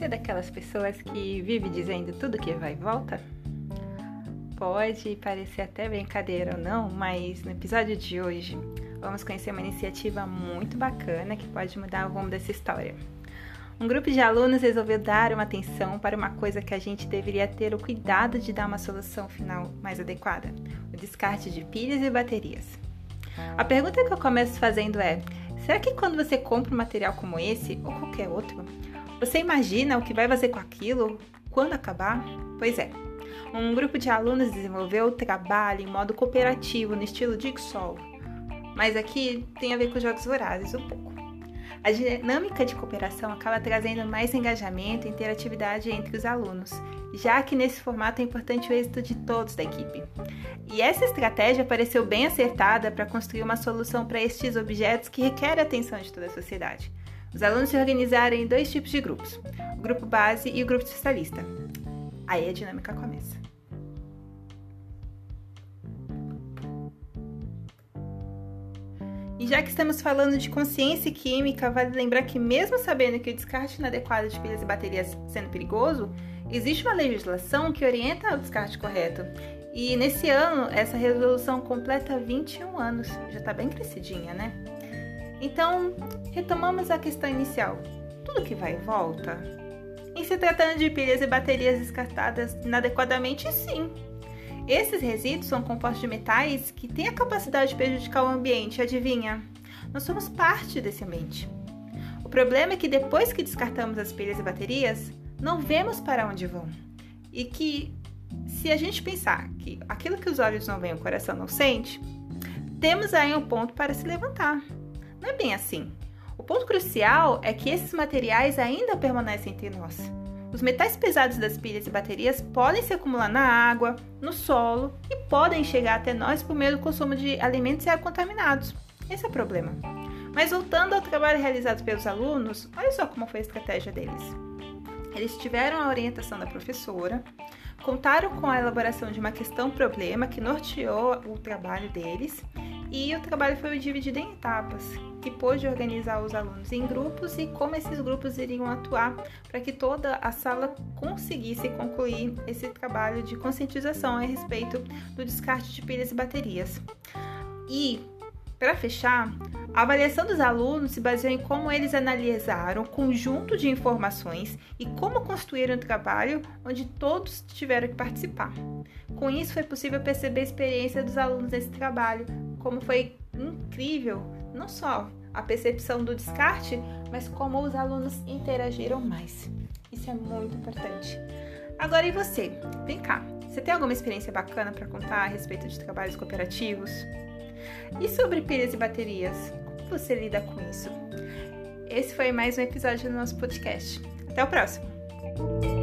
Você é daquelas pessoas que vive dizendo tudo que vai e volta? Pode parecer até brincadeira ou não, mas no episódio de hoje vamos conhecer uma iniciativa muito bacana que pode mudar o rumo dessa história. Um grupo de alunos resolveu dar uma atenção para uma coisa que a gente deveria ter o cuidado de dar uma solução final mais adequada: o descarte de pilhas e baterias. A pergunta que eu começo fazendo é: será que quando você compra um material como esse ou qualquer outro, você imagina o que vai fazer com aquilo quando acabar? Pois é. Um grupo de alunos desenvolveu o trabalho em modo cooperativo no estilo Jigsaw, mas aqui tem a ver com jogos vorazes um pouco. A dinâmica de cooperação acaba trazendo mais engajamento e interatividade entre os alunos, já que nesse formato é importante o êxito de todos da equipe. E essa estratégia pareceu bem acertada para construir uma solução para estes objetos que requerem a atenção de toda a sociedade. Os alunos se organizaram em dois tipos de grupos, o grupo base e o grupo especialista. Aí a dinâmica começa. E já que estamos falando de consciência química, vale lembrar que, mesmo sabendo que o descarte inadequado de pilhas e baterias sendo perigoso, existe uma legislação que orienta o descarte correto. E nesse ano, essa resolução completa 21 anos. Já está bem crescidinha, né? Então, retomamos a questão inicial. Tudo que vai e volta? Em se tratando de pilhas e baterias descartadas inadequadamente, sim. Esses resíduos são compostos de metais que têm a capacidade de prejudicar o ambiente, adivinha? Nós somos parte desse ambiente. O problema é que depois que descartamos as pilhas e baterias, não vemos para onde vão. E que, se a gente pensar que aquilo que os olhos não veem, o coração não sente, temos aí um ponto para se levantar. Não é bem assim. O ponto crucial é que esses materiais ainda permanecem entre nós. Os metais pesados das pilhas e baterias podem se acumular na água, no solo e podem chegar até nós por meio do consumo de alimentos e contaminados. Esse é o problema. Mas voltando ao trabalho realizado pelos alunos, olha só como foi a estratégia deles. Eles tiveram a orientação da professora, contaram com a elaboração de uma questão-problema que norteou o trabalho deles e o trabalho foi dividido em etapas, que pôde organizar os alunos em grupos e como esses grupos iriam atuar para que toda a sala conseguisse concluir esse trabalho de conscientização a respeito do descarte de pilhas e baterias. E para fechar, a avaliação dos alunos se baseou em como eles analisaram o conjunto de informações e como construíram um trabalho onde todos tiveram que participar. Com isso, foi possível perceber a experiência dos alunos nesse trabalho, como foi incrível não só a percepção do descarte, mas como os alunos interagiram mais. Isso é muito importante. Agora e você? Vem cá. Você tem alguma experiência bacana para contar a respeito de trabalhos cooperativos? E sobre pilhas e baterias? Como você lida com isso? Esse foi mais um episódio do nosso podcast. Até o próximo!